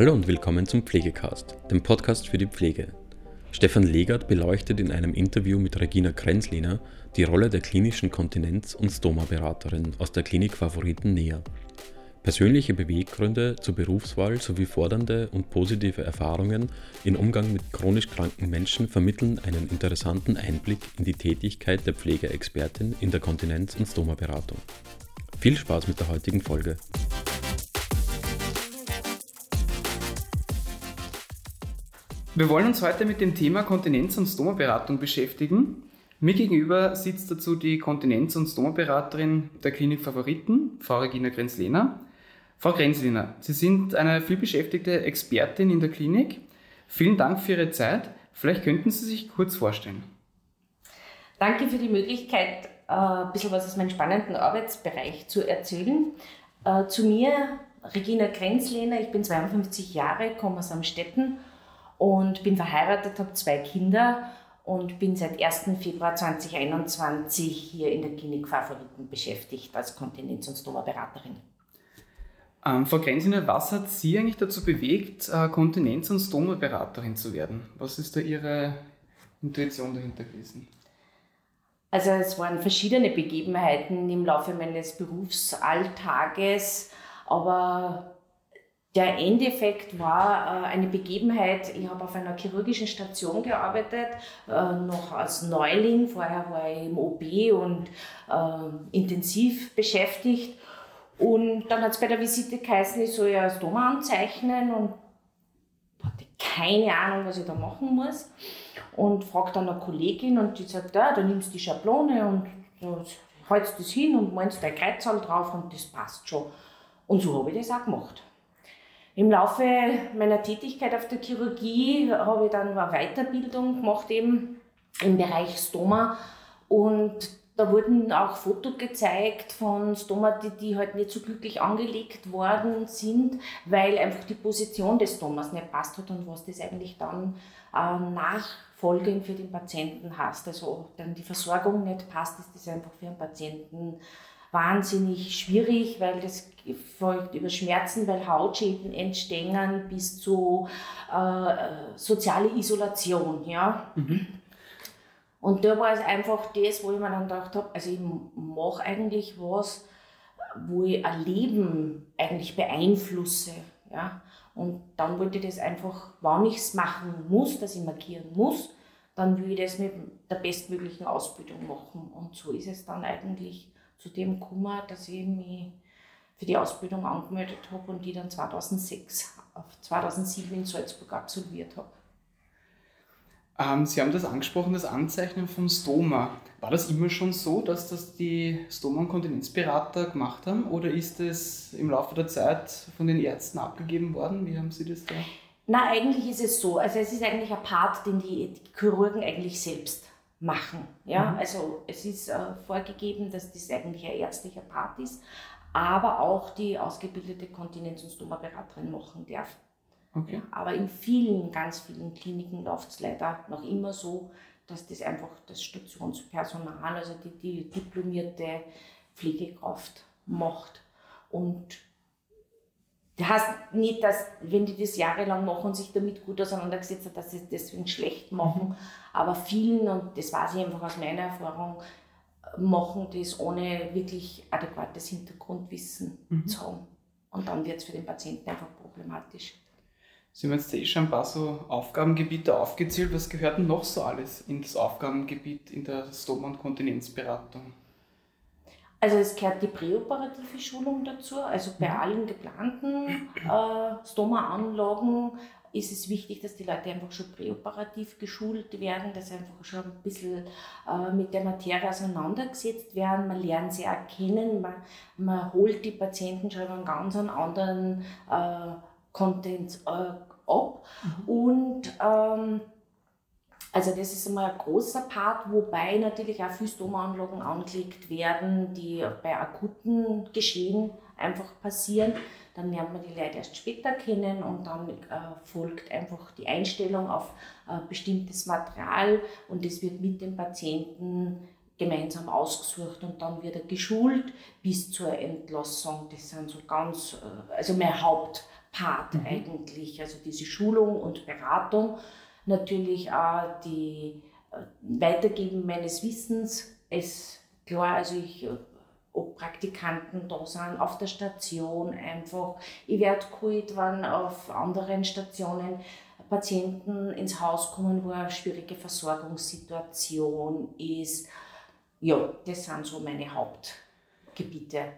Hallo und willkommen zum Pflegecast, dem Podcast für die Pflege. Stefan Legert beleuchtet in einem Interview mit Regina Krenzliner die Rolle der klinischen Kontinenz- und Stoma-Beraterin aus der Klinik Favoriten näher. Persönliche Beweggründe zur Berufswahl sowie fordernde und positive Erfahrungen im Umgang mit chronisch kranken Menschen vermitteln einen interessanten Einblick in die Tätigkeit der Pflegeexpertin in der Kontinenz- und Stoma-Beratung. Viel Spaß mit der heutigen Folge. Wir wollen uns heute mit dem Thema Kontinenz- und Stomaberatung beschäftigen. Mir gegenüber sitzt dazu die Kontinenz- und Stomaberaterin der Klinik Favoriten, Frau Regina Grenzlehner. Frau Grenzlehner, Sie sind eine vielbeschäftigte Expertin in der Klinik. Vielen Dank für Ihre Zeit. Vielleicht könnten Sie sich kurz vorstellen. Danke für die Möglichkeit, äh, ein bisschen was aus meinem spannenden Arbeitsbereich zu erzählen. Äh, zu mir, Regina Grenzlehner, ich bin 52 Jahre, komme aus Amstetten und bin verheiratet, habe zwei Kinder und bin seit 1. Februar 2021 hier in der Klinik Favoriten beschäftigt als Kontinenz- und Stoma-Beraterin. Ähm, Frau Grenziner, was hat Sie eigentlich dazu bewegt, äh, Kontinenz- und Stoma-Beraterin zu werden? Was ist da Ihre Intuition dahinter gewesen? Also es waren verschiedene Begebenheiten im Laufe meines Berufsalltages, aber der Endeffekt war äh, eine Begebenheit, ich habe auf einer chirurgischen Station gearbeitet, äh, noch als Neuling, vorher war ich im OB und äh, intensiv beschäftigt. Und dann hat es bei der Visite geheißen, ich soll ja das Doma anzeichnen und hatte keine Ahnung, was ich da machen muss. Und fragt dann eine Kollegin und die sagt, ja, du nimmst die Schablone und du hältst das hin und meinst dein Kreuzzahl drauf und das passt schon. Und so habe ich das auch gemacht. Im Laufe meiner Tätigkeit auf der Chirurgie habe ich dann eine Weiterbildung gemacht eben im Bereich Stoma und da wurden auch Fotos gezeigt von Stoma, die, halt nicht so glücklich angelegt worden sind, weil einfach die Position des Stomas nicht passt hat und was das eigentlich dann äh, nachfolgend für den Patienten heißt. Also dann die Versorgung nicht passt, ist das einfach für den Patienten wahnsinnig schwierig, weil das folgt über Schmerzen, weil Hautschäden entstehen bis zu äh, soziale Isolation. Ja? Mhm. Und da war es einfach das, wo ich mir dann gedacht habe, also ich mache eigentlich was, wo ich ein Leben eigentlich beeinflusse. Ja? Und dann wollte ich das einfach, wann ich es machen muss, dass ich markieren muss, dann will ich das mit der bestmöglichen Ausbildung machen. Und so ist es dann eigentlich zu dem gekommen, dass ich mich für die Ausbildung angemeldet habe und die dann 2006 auf 2007 in Salzburg absolviert habe. Ähm, Sie haben das angesprochen, das Anzeichnen von Stoma. War das immer schon so, dass das die Stoma- und Kontinenzberater gemacht haben oder ist es im Laufe der Zeit von den Ärzten abgegeben worden? Wie haben Sie das da? Na, eigentlich ist es so. Also es ist eigentlich ein Part, den die Chirurgen eigentlich selbst machen. Ja? Mhm. Also es ist äh, vorgegeben, dass das eigentlich ein ärztlicher Part ist, aber auch die ausgebildete Kontinenz- und Stoma-Beraterin machen darf. Okay. Ja, aber in vielen, ganz vielen Kliniken läuft es leider noch immer so, dass das einfach das Stationspersonal, also die, die diplomierte Pflegekraft macht. Und das heißt nicht, dass, wenn die das jahrelang machen und sich damit gut auseinandergesetzt haben, dass sie es deswegen schlecht machen. Mhm. Aber vielen, und das weiß ich einfach aus meiner Erfahrung, machen das ohne wirklich adäquates Hintergrundwissen mhm. zu haben. Und dann wird es für den Patienten einfach problematisch. Sie haben jetzt eh schon ein paar so Aufgabengebiete aufgezählt. Was gehört denn noch so alles in das Aufgabengebiit in der Stoma- und Kontinenzberatung? Also es gehört die präoperative Schulung dazu. Also bei mhm. allen geplanten äh, Stoma-Anlagen ist es wichtig, dass die Leute einfach schon präoperativ geschult werden, dass sie einfach schon ein bisschen äh, mit der Materie auseinandergesetzt werden. Man lernt sie erkennen, man, man holt die Patienten schon einen ganz anderen äh, Content äh, ab. Mhm. Und ähm, also das ist einmal ein großer Part, wobei natürlich auch viele Stomaanlagen angelegt werden, die bei akuten Geschehen einfach passieren. Dann lernt man die Leute erst später kennen und dann äh, folgt einfach die Einstellung auf äh, bestimmtes Material und das wird mit dem Patienten gemeinsam ausgesucht und dann wird er geschult bis zur Entlassung. Das sind so ganz, äh, also mein Haupt Part mhm. eigentlich. Also diese Schulung und Beratung, natürlich auch die äh, Weitergeben meines Wissens. Es klar, also ich äh, ob Praktikanten da sind auf der Station einfach. Ich werde geholt, wenn auf anderen Stationen Patienten ins Haus kommen, wo eine schwierige Versorgungssituation ist. Ja, das sind so meine Hauptgebiete.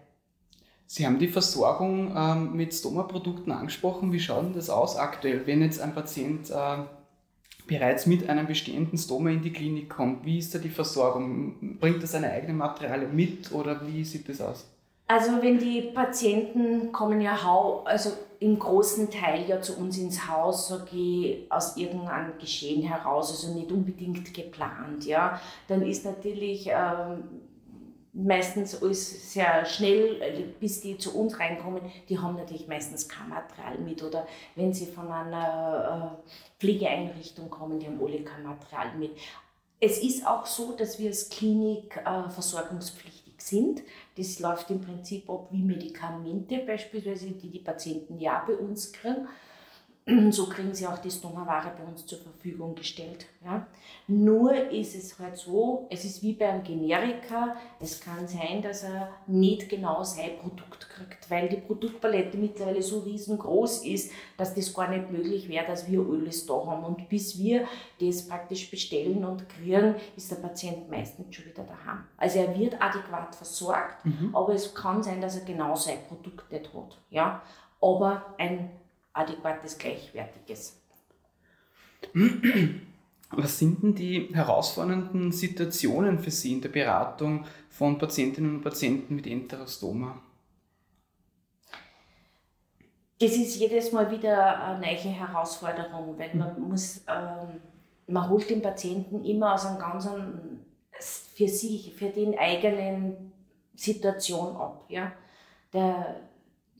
Sie haben die Versorgung ähm, mit Stoma-Produkten angesprochen. Wie schaut denn das aus aktuell, wenn jetzt ein Patient äh, bereits mit einem bestehenden Stoma in die Klinik kommt? Wie ist da die Versorgung? Bringt er seine eigenen Materialien mit oder wie sieht das aus? Also wenn die Patienten kommen ja also im großen Teil ja zu uns ins Haus, sage ich, aus irgendeinem Geschehen heraus, also nicht unbedingt geplant, ja, dann ist natürlich ähm, meistens alles sehr schnell, bis die zu uns reinkommen, die haben natürlich meistens kein Material mit oder wenn sie von einer äh, Pflegeeinrichtung kommen, die haben alle kein Material mit. Es ist auch so, dass wir als Klinik äh, versorgungspflichtig sind. Das läuft im Prinzip ab wie Medikamente beispielsweise, die die Patienten ja bei uns kriegen. So kriegen sie auch die Stoma-Ware bei uns zur Verfügung gestellt. Ja. Nur ist es halt so, es ist wie beim Generika, es kann sein, dass er nicht genau sein Produkt kriegt, weil die Produktpalette mittlerweile so riesengroß ist, dass das gar nicht möglich wäre, dass wir alles da haben. Und bis wir das praktisch bestellen und kriegen, ist der Patient meistens schon wieder daheim. Also er wird adäquat versorgt, mhm. aber es kann sein, dass er genau sein Produkt nicht hat. Ja. Aber ein adäquates, gleichwertiges. Was sind denn die herausfordernden Situationen für Sie in der Beratung von Patientinnen und Patienten mit Enterostoma? Das ist jedes Mal wieder eine neue Herausforderung, weil man muss, ähm, man holt den Patienten immer aus einem ganz für sich, für den eigenen Situation ab. Ja? Der,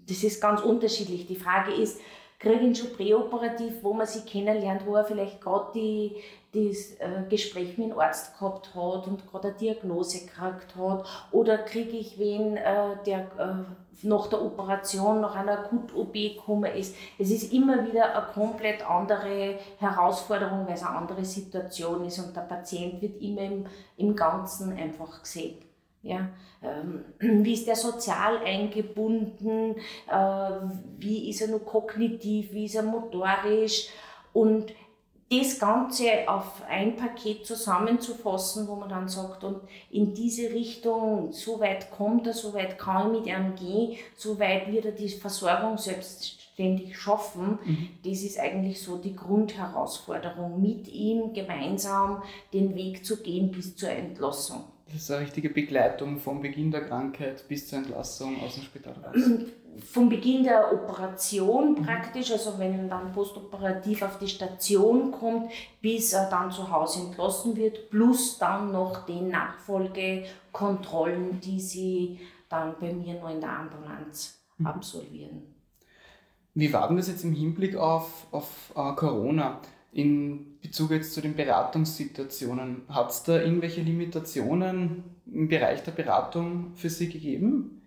das ist ganz unterschiedlich. Die Frage ist, kriege ihn schon präoperativ, wo man sie kennenlernt, wo er vielleicht gerade das äh, Gespräch mit dem Arzt gehabt hat und gerade eine Diagnose gekriegt hat. Oder kriege ich wen, äh, der äh, nach der Operation, nach einer Akut-OP gekommen ist. Es ist immer wieder eine komplett andere Herausforderung, weil es eine andere Situation ist und der Patient wird immer im, im Ganzen einfach gesehen. Ja, ähm, wie ist der sozial eingebunden? Äh, wie ist er nur kognitiv? Wie ist er motorisch? Und das Ganze auf ein Paket zusammenzufassen, wo man dann sagt, und in diese Richtung, so weit kommt er, so weit kann ich mit ihm gehen, so weit wird er die Versorgung selbstständig schaffen, mhm. das ist eigentlich so die Grundherausforderung, mit ihm gemeinsam den Weg zu gehen bis zur Entlassung. Das ist eine richtige Begleitung vom Beginn der Krankheit bis zur Entlassung aus dem Spital raus. Vom Beginn der Operation praktisch, also wenn er dann postoperativ auf die Station kommt, bis er dann zu Hause entlassen wird, plus dann noch die Nachfolgekontrollen, die sie dann bei mir noch in der Ambulanz mhm. absolvieren. Wie war denn das jetzt im Hinblick auf, auf uh, Corona? In Bezug jetzt zu den Beratungssituationen, hat es da irgendwelche Limitationen im Bereich der Beratung für Sie gegeben?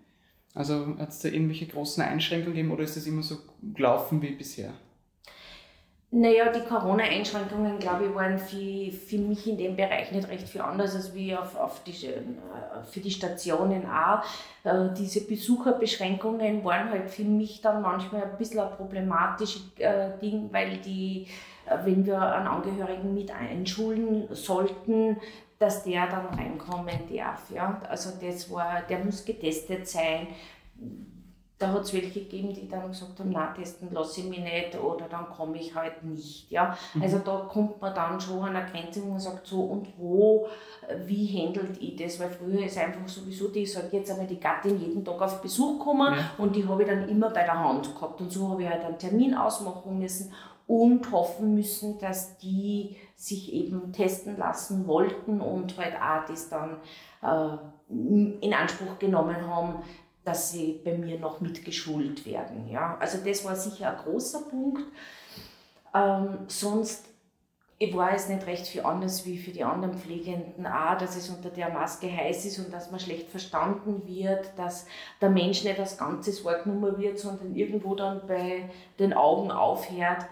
Also hat es da irgendwelche großen Einschränkungen gegeben oder ist es immer so gelaufen wie bisher? Naja, die Corona-Einschränkungen, glaube ich, waren für, für mich in dem Bereich nicht recht viel anders als wie auf, auf die, äh, für die Stationen auch. Äh, diese Besucherbeschränkungen waren halt für mich dann manchmal ein bisschen ein problematisches äh, Ding, weil die wenn wir einen Angehörigen mit einschulen sollten, dass der dann reinkommen darf. Ja? Also das war, der muss getestet sein. Da hat es welche gegeben, die dann gesagt haben, na testen lasse ich mich nicht oder dann komme ich halt nicht. Ja? Mhm. Also da kommt man dann schon an eine Grenze, wo man sagt, so und wo, wie handelt ich das? Weil früher ist einfach sowieso, die, ich sage jetzt einmal, die Gattin jeden Tag auf Besuch gekommen ja. und die habe ich dann immer bei der Hand gehabt. Und so habe ich halt einen Termin ausmachen müssen und hoffen müssen, dass die sich eben testen lassen wollten und halt auch das dann äh, in Anspruch genommen haben, dass sie bei mir noch mitgeschult werden. Ja? Also das war sicher ein großer Punkt. Ähm, sonst ich weiß nicht recht viel anders wie für die anderen Pflegenden auch, dass es unter der Maske heiß ist und dass man schlecht verstanden wird, dass der Mensch nicht als Ganzes wahrgenommen wird, sondern irgendwo dann bei den Augen aufhört.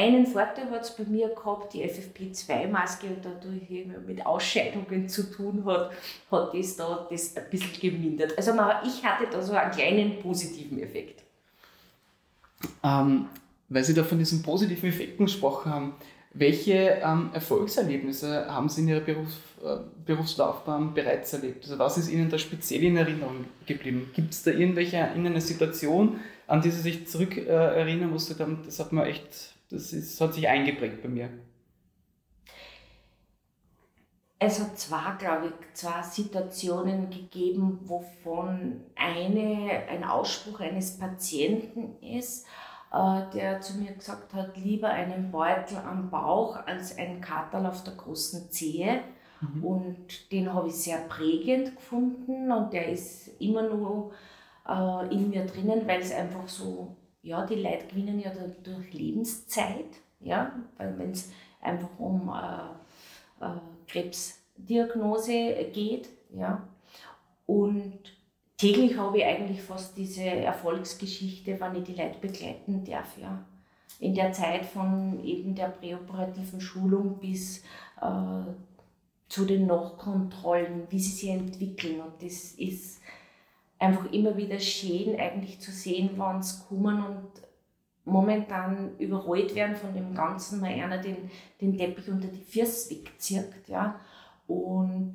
Einen Vorteil hat es bei mir gehabt, die FFP2-Maske und dadurch mit Ausscheidungen zu tun hat, hat das da das ein bisschen gemindert. Also ich hatte da so einen kleinen positiven Effekt. Ähm, weil Sie da von diesen positiven Effekten gesprochen haben, welche ähm, Erfolgserlebnisse haben Sie in Ihrer Berufs äh, Berufslaufbahn bereits erlebt? Also was ist Ihnen da speziell in Erinnerung geblieben? Gibt es da irgendwelche in einer Situation, an die Sie sich zurück äh, wo Sie sagen, das hat mir echt, das ist, hat sich eingeprägt bei mir? Es hat zwar, glaube ich, zwei Situationen gegeben, wovon eine ein Ausspruch eines Patienten ist, äh, der zu mir gesagt hat, lieber einen Beutel am Bauch als einen Katerl auf der großen Zehe. Mhm. Und den habe ich sehr prägend gefunden und der ist immer nur äh, in mir drinnen, weil es einfach so, ja, die Leute gewinnen ja durch Lebenszeit, ja, wenn es einfach um äh, äh, Krebsdiagnose geht, ja. Und täglich habe ich eigentlich fast diese Erfolgsgeschichte, wenn ich die Leute begleiten darf. Ja. In der Zeit von eben der präoperativen Schulung bis äh, zu den Nachkontrollen, wie sie sich entwickeln. Und das ist einfach immer wieder schön, eigentlich zu sehen, wann sie kommen und momentan überrollt werden von dem Ganzen, weil einer den, den Teppich unter die Füße wegzieht. Ja. Und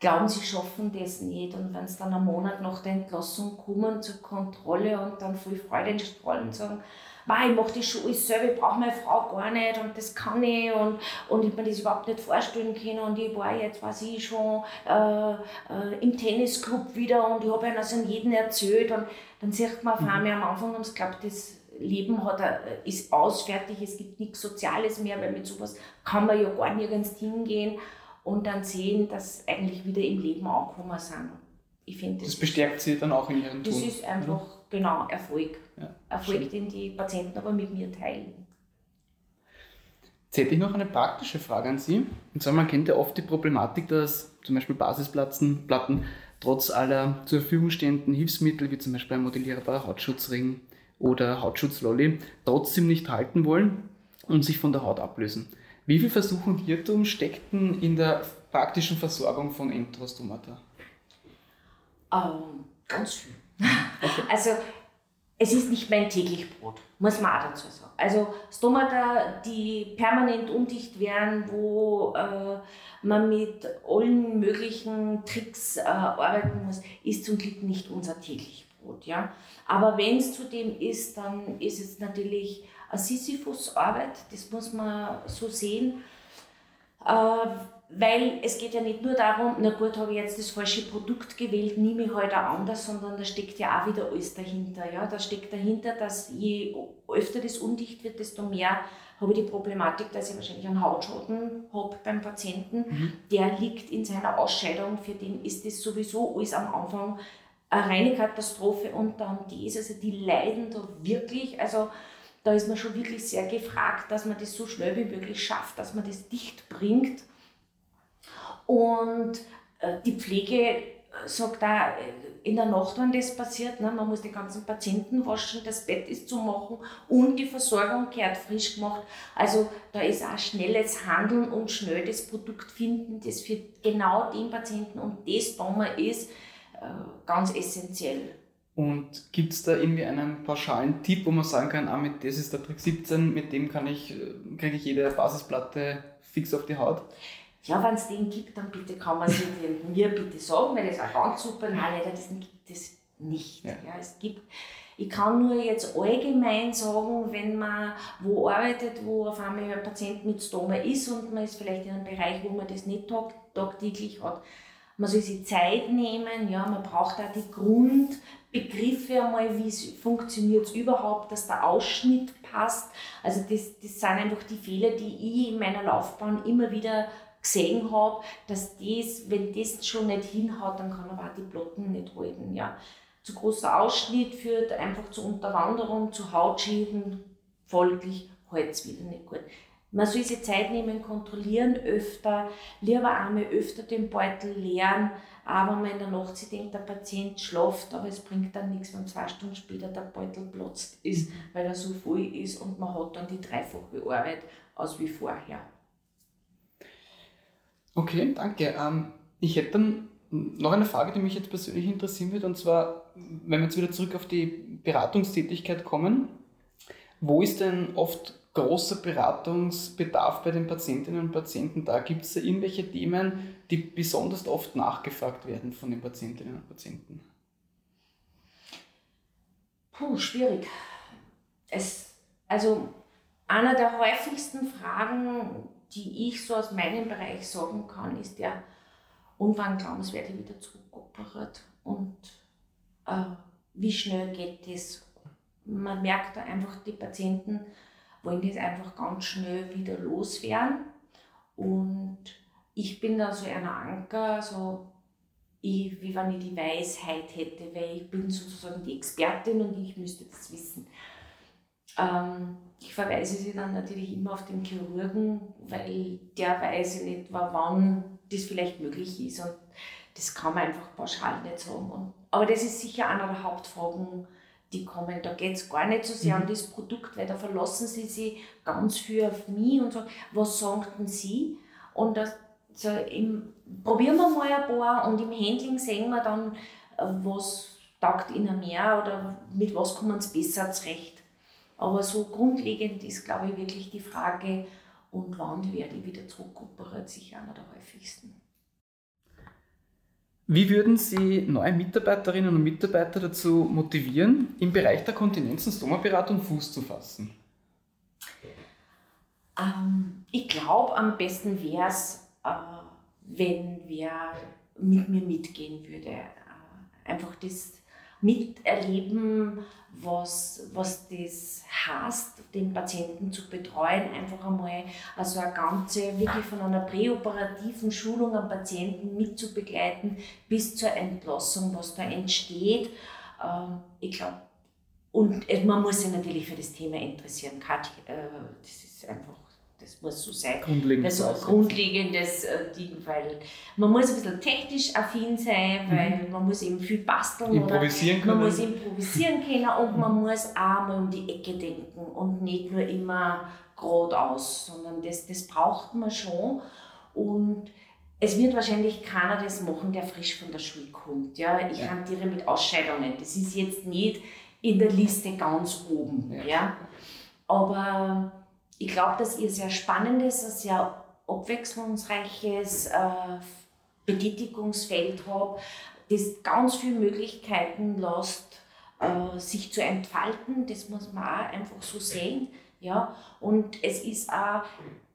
glauben, sie schaffen das nicht. Und wenn sie dann einen Monat nach der Entlassung kommen zur Kontrolle und dann voll Freude in Strahlen sagen, ich mache das schon alles selber, ich brauche meine Frau gar nicht und das kann ich und, und ich mir das überhaupt nicht vorstellen können und ich war jetzt, weiß ich, schon äh, äh, im Tennisclub wieder und ich habe ihnen das an jeden erzählt und dann sieht man auf mhm. einmal am Anfang haben sie glaubt, das Leben hat, ist ausfertig, es gibt nichts Soziales mehr, weil mit sowas kann man ja gar nirgends hingehen und dann sehen, dass eigentlich wieder im Leben angekommen sind. Ich finde, das, das bestärkt sie dann auch in ihrem Tun. Das ist einfach, oder? genau, Erfolg. Ja, Erfolg, den die Patienten aber mit mir teilen. Jetzt hätte ich noch eine praktische Frage an Sie. Und zwar, man kennt ja oft die Problematik, dass zum Beispiel Basisplatten Platten, trotz aller zur Verfügung stehenden Hilfsmittel, wie zum Beispiel ein modellierbarer Hautschutzring oder Hautschutzlolly, trotzdem nicht halten wollen und sich von der Haut ablösen. Wie viel Versuch und Irrtum steckten in der praktischen Versorgung von Enterostomata? Ähm, ganz viel. Okay. Also es ist nicht mein täglich Brot, muss man auch dazu sagen. Also Stomata, die permanent undicht werden, wo äh, man mit allen möglichen Tricks äh, arbeiten muss, ist zum Glück nicht unser täglich Brot. Ja? Aber wenn es zudem ist, dann ist es natürlich eine Sisyphus-Arbeit, das muss man so sehen. Äh, weil es geht ja nicht nur darum, na gut, habe ich jetzt das falsche Produkt gewählt, nehme ich halt auch anders, sondern da steckt ja auch wieder alles dahinter. Ja? Da steckt dahinter, dass je öfter das undicht wird, desto mehr habe ich die Problematik, dass ich wahrscheinlich einen Hautschaden habe beim Patienten. Mhm. Der liegt in seiner Ausscheidung, für den ist das sowieso alles am Anfang eine reine Katastrophe und dann das, also die leiden da wirklich, also da ist man schon wirklich sehr gefragt, dass man das so schnell wie möglich schafft, dass man das dicht bringt. Und äh, die Pflege äh, sagt da äh, in der Nacht, wenn das passiert, ne, man muss die ganzen Patienten waschen, das Bett ist zu machen und die Versorgung kehrt frisch gemacht. Also da ist auch schnelles Handeln und schnell das Produkt finden, das für genau den Patienten und das da ist, ganz essentiell. Und gibt es da irgendwie einen pauschalen Tipp, wo man sagen kann, ah, mit das ist der Trick 17, mit dem kann ich, kriege ich jede Basisplatte fix auf die Haut? Ja, wenn es den gibt, dann bitte kann man sich mir bitte sagen, weil das auch ganz super. Nein, leider das gibt es nicht. Ja. ja. es gibt, ich kann nur jetzt allgemein sagen, wenn man wo arbeitet, wo auf einmal ein Patient mit Stoma ist und man ist vielleicht in einem Bereich, wo man das nicht tag, tagtäglich hat, man soll sich Zeit nehmen, ja, man braucht auch die Grundbegriffe einmal, wie funktioniert es überhaupt, dass der Ausschnitt passt. Also das, das sind einfach die Fehler, die ich in meiner Laufbahn immer wieder gesehen habe, dass das, wenn das schon nicht hinhaut, dann kann aber auch die Plotten nicht halten. Ja. Zu großer Ausschnitt führt einfach zu Unterwanderung, zu Hautschäden, folglich hält es wieder nicht gut. Man soll sich Zeit nehmen, kontrollieren öfter, lieber einmal öfter den Beutel leeren, aber wenn man in der Nacht sich denkt, der Patient schläft, aber es bringt dann nichts, wenn zwei Stunden später der Beutel platzt ist, weil er so voll ist und man hat dann die dreifache Arbeit als wie vorher. Okay, danke. Ähm, ich hätte dann noch eine Frage, die mich jetzt persönlich interessieren wird, und zwar, wenn wir jetzt wieder zurück auf die Beratungstätigkeit kommen, wo ist denn oft großer Beratungsbedarf bei den Patientinnen und Patienten da? Gibt es da irgendwelche Themen, die besonders oft nachgefragt werden von den Patientinnen und Patienten? Puh, schwierig. Es, also einer der häufigsten Fragen, die ich so aus meinem Bereich sagen kann, ist der, und wann glauben Sie, werde ich wieder zurückoperiert? Und äh, wie schnell geht das? Man merkt da einfach, die Patienten wollen das einfach ganz schnell wieder loswerden. Und ich bin da so ein Anker, so ich, wie wenn ich die Weisheit hätte, weil ich bin sozusagen die Expertin und ich müsste das wissen. Ähm, ich verweise sie dann natürlich immer auf den Chirurgen, weil der weiß nicht, wann das vielleicht möglich ist. Und das kann man einfach pauschal nicht sagen. Aber das ist sicher einer der Hauptfragen, die kommen. Da geht es gar nicht so sehr mhm. um das Produkt, weil da verlassen sie sich ganz viel auf mich und sagen, was sagten sie? Und das, so im, probieren wir mal ein paar und im Handling sehen wir dann, äh, was taugt ihnen mehr oder mit was kommen sie besser zurecht. Aber so grundlegend ist, glaube ich, wirklich die Frage, und wann werde ich wieder zurückoperiert, sicher einer der häufigsten. Wie würden Sie neue Mitarbeiterinnen und Mitarbeiter dazu motivieren, im Bereich der Kontinenz- und Stomaberatung Fuß zu fassen? Ähm, ich glaube, am besten wäre es, äh, wenn wer mit mir mitgehen würde. Äh, einfach das miterleben, was, was das heißt, den Patienten zu betreuen. Einfach einmal also eine ganze, wirklich von einer präoperativen Schulung am Patienten mitzubegleiten bis zur Entlassung, was da entsteht. Ähm, ich glaube, und man muss sich natürlich für das Thema interessieren. Äh, das ist einfach das muss so sein. Grundlegendes. Also grundlegendes äh, Ding, weil man muss ein bisschen technisch affin sein, mhm. weil mhm. man muss eben viel basteln. Improvisieren können. Man muss improvisieren können und man muss auch mal um die Ecke denken und nicht nur immer geradeaus, sondern das, das braucht man schon. Und es wird wahrscheinlich keiner das machen, der frisch von der Schule kommt. Ja? Ich ja. hantiere mit Ausscheidungen. Das ist jetzt nicht in der Liste ganz oben. Ja. ja? Aber ich glaube, dass ihr sehr spannendes, ein sehr abwechslungsreiches äh, Betätigungsfeld habt, das ganz viele Möglichkeiten lässt, äh, sich zu entfalten. Das muss man auch einfach so sehen. Ja? Und es ist auch,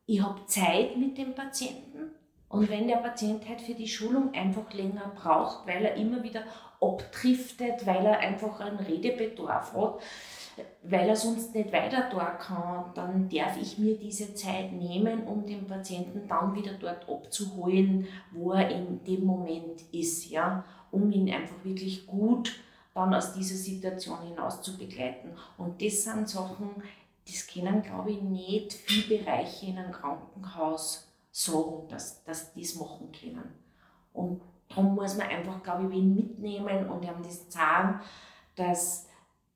ich habe Zeit mit dem Patienten. Und wenn der Patient halt für die Schulung einfach länger braucht, weil er immer wieder abdriftet, weil er einfach einen Redebedarf hat, weil er sonst nicht weiter dort kann, dann darf ich mir diese Zeit nehmen, um den Patienten dann wieder dort abzuholen, wo er in dem Moment ist, ja, um ihn einfach wirklich gut dann aus dieser Situation hinaus zu begleiten. Und das sind Sachen, das können, glaube ich, nicht viele Bereiche in einem Krankenhaus sagen, dass, dass die das machen können. Und darum muss man einfach, glaube ich, wen mitnehmen und ihm das sagen, dass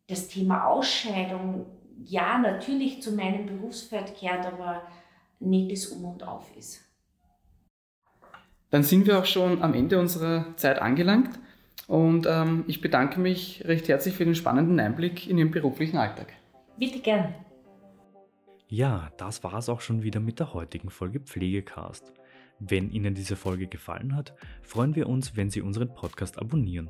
das Thema Ausscheidung ja natürlich zu meinem Berufsfeld kehrt, aber nicht das Um und Auf ist. Dann sind wir auch schon am Ende unserer Zeit angelangt und ähm, ich bedanke mich recht herzlich für den spannenden Einblick in Ihren beruflichen Alltag. Bitte gern. Ja, das war es auch schon wieder mit der heutigen Folge Pflegecast. Wenn Ihnen diese Folge gefallen hat, freuen wir uns, wenn Sie unseren Podcast abonnieren.